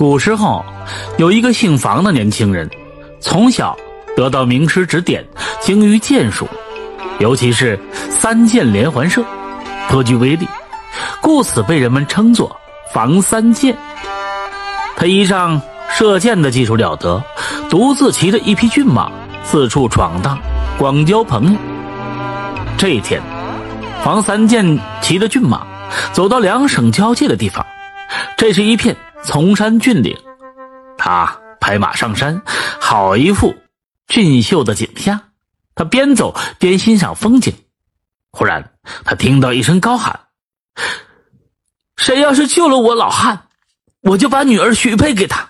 古时候，有一个姓房的年轻人，从小得到名师指点，精于剑术，尤其是三箭连环射，颇具威力，故此被人们称作房三箭。他依仗射箭的技术了得，独自骑着一匹骏马四处闯荡，广交朋友。这一天，房三箭骑着骏马走到两省交界的地方，这是一片。崇山峻岭，他拍马上山，好一副俊秀的景象。他边走边欣赏风景。忽然，他听到一声高喊：“谁要是救了我老汉，我就把女儿许配给他。”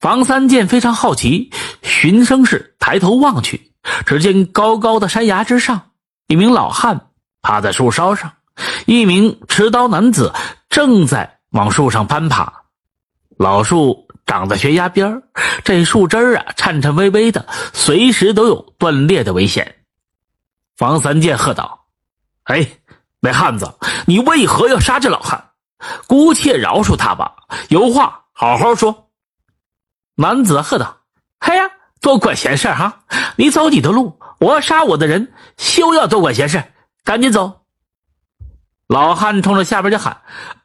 房三剑非常好奇，循声是抬头望去，只见高高的山崖之上，一名老汉趴在树梢上，一名持刀男子正在。往树上攀爬，老树长在悬崖边这树枝啊颤颤巍巍的，随时都有断裂的危险。房三剑喝道：“哎，那汉子，你为何要杀这老汉？姑且饶恕他吧，有话好好说。”男子喝道：“嘿呀，多管闲事哈！你走你的路，我要杀我的人，休要多管闲事，赶紧走。”老汉冲着下边就喊：“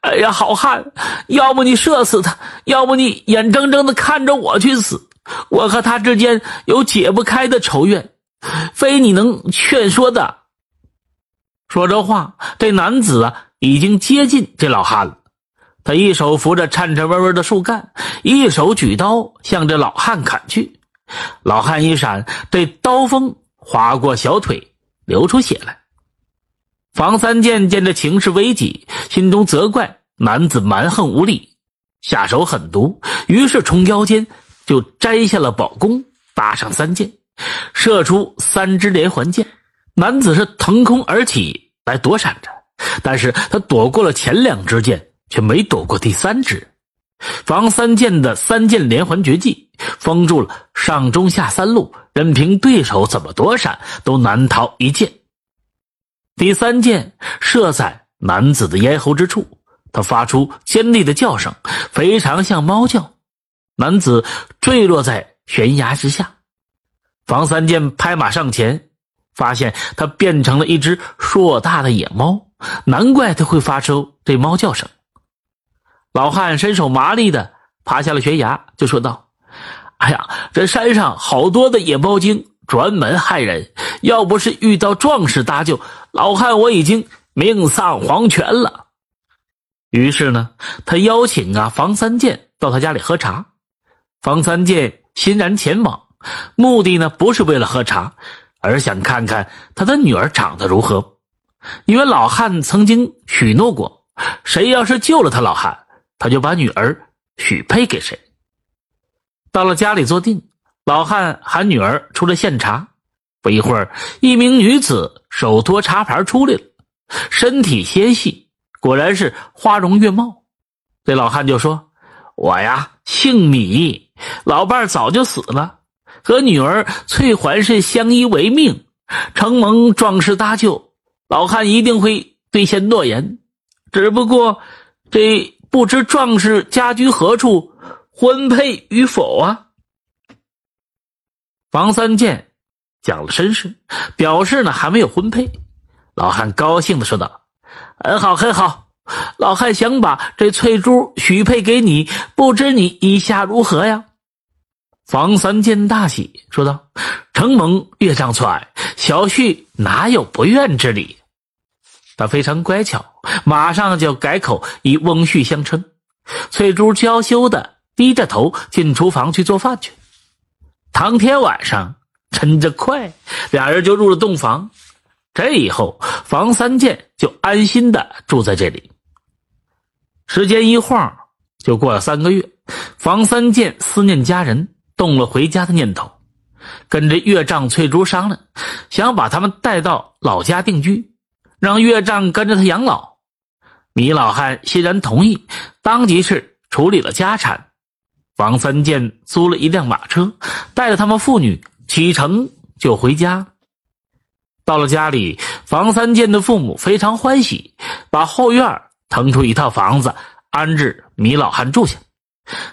哎呀，好汉，要不你射死他，要不你眼睁睁的看着我去死。我和他之间有解不开的仇怨，非你能劝说的。”说这话，这男子啊已经接近这老汉了。他一手扶着颤颤巍巍的树干，一手举刀向这老汉砍去。老汉一闪，这刀锋划过小腿，流出血来。房三剑见这情势危急，心中责怪男子蛮横无理，下手狠毒，于是从腰间就摘下了宝弓，搭上三箭，射出三支连环箭。男子是腾空而起来躲闪着，但是他躲过了前两支箭，却没躲过第三支。房三剑的三箭连环绝技封住了上中下三路，任凭对手怎么躲闪，都难逃一箭。第三箭射在男子的咽喉之处，他发出尖利的叫声，非常像猫叫。男子坠落在悬崖之下。房三剑拍马上前，发现他变成了一只硕大的野猫，难怪他会发出这猫叫声。老汉身手麻利的爬下了悬崖，就说道：“哎呀，这山上好多的野猫精，专门害人。要不是遇到壮士搭救。”老汉，我已经命丧黄泉了。于是呢，他邀请啊房三剑到他家里喝茶。房三剑欣然前往，目的呢不是为了喝茶，而想看看他的女儿长得如何。因为老汉曾经许诺过，谁要是救了他老汉，他就把女儿许配给谁。到了家里坐定，老汉喊女儿出来献茶。不一会儿，一名女子手托茶盘出来了，身体纤细，果然是花容月貌。这老汉就说：“我呀，姓米，老伴早就死了，和女儿翠环是相依为命，承蒙壮士搭救，老汉一定会兑现诺言。只不过，这不知壮士家居何处，婚配与否啊？”王三剑。讲了身世，表示呢还没有婚配。老汉高兴的说道：“很好，很好。老汉想把这翠珠许配给你，不知你意下如何呀？”房三剑大喜，说道：“承蒙岳丈错爱，小婿哪有不愿之理？”他非常乖巧，马上就改口以翁婿相称。翠珠娇羞的低着头进厨房去做饭去。当天晚上。趁着快，俩人就入了洞房。这以后，房三剑就安心的住在这里。时间一晃就过了三个月，房三剑思念家人，动了回家的念头，跟着岳丈翠珠商量，想把他们带到老家定居，让岳丈跟着他养老。米老汉欣然同意，当即是处理了家产。房三剑租了一辆马车，带着他们父女。启程就回家，到了家里，房三剑的父母非常欢喜，把后院腾出一套房子安置米老汉住下。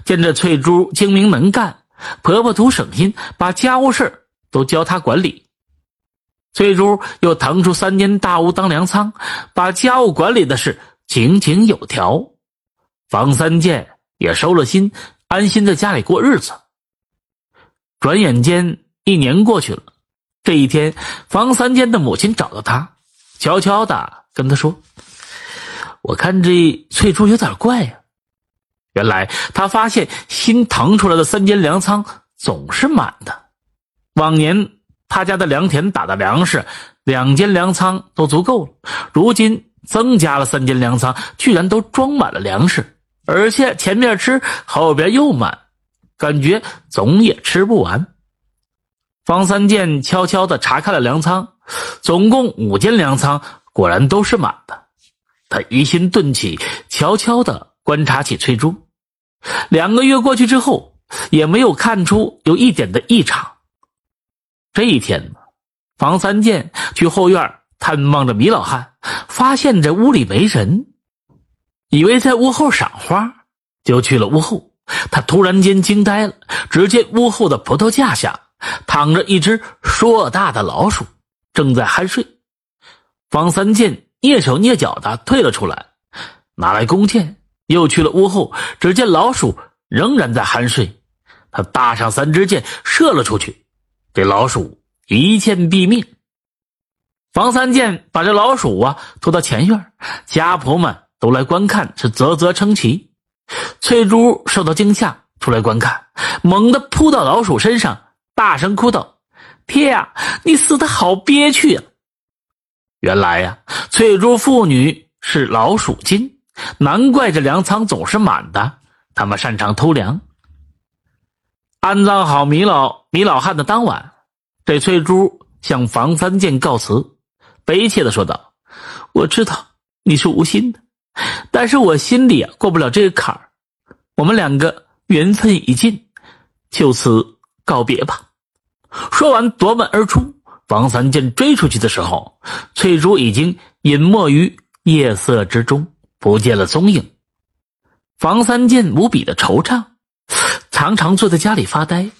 见这翠珠精明能干，婆婆图省心，把家务事都交她管理。翠珠又腾出三间大屋当粮仓，把家务管理的是井井有条。房三剑也收了心，安心在家里过日子。转眼间一年过去了，这一天，房三间的母亲找到他，悄悄的跟他说：“我看这翠珠有点怪呀。”原来他发现新腾出来的三间粮仓总是满的，往年。他家的良田打的粮食，两间粮仓都足够了。如今增加了三间粮仓，居然都装满了粮食，而且前面吃，后边又满，感觉总也吃不完。方三剑悄悄的查看了粮仓，总共五间粮仓，果然都是满的。他疑心顿起，悄悄的观察起翠珠。两个月过去之后，也没有看出有一点的异常。这一天呢，方三剑去后院探望着米老汉，发现这屋里没人，以为在屋后赏花，就去了屋后。他突然间惊呆了，只见屋后的葡萄架下躺着一只硕大的老鼠，正在酣睡。方三剑蹑手蹑脚的退了出来，拿来弓箭，又去了屋后，只见老鼠仍然在酣睡。他搭上三支箭，射了出去。这老鼠一箭毙命。方三剑把这老鼠啊拖到前院，家仆们都来观看，是啧啧称奇。翠珠受到惊吓，出来观看，猛地扑到老鼠身上，大声哭道：“爹呀，你死的好憋屈呀！”原来呀，翠珠父女是老鼠精，难怪这粮仓总是满的。他们擅长偷粮。安葬好米老米老汉的当晚，这翠珠向房三剑告辞，悲切的说道：“我知道你是无心的，但是我心里啊过不了这个坎儿。我们两个缘分已尽，就此告别吧。”说完夺门而出。房三剑追出去的时候，翠珠已经隐没于夜色之中，不见了踪影。房三剑无比的惆怅。常常坐在家里发呆，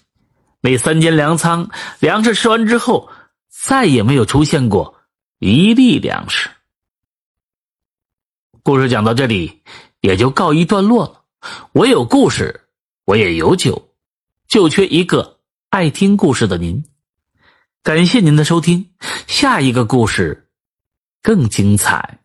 那三间粮仓粮食吃完之后，再也没有出现过一粒粮食。故事讲到这里，也就告一段落了。我有故事，我也有酒，就缺一个爱听故事的您。感谢您的收听，下一个故事更精彩。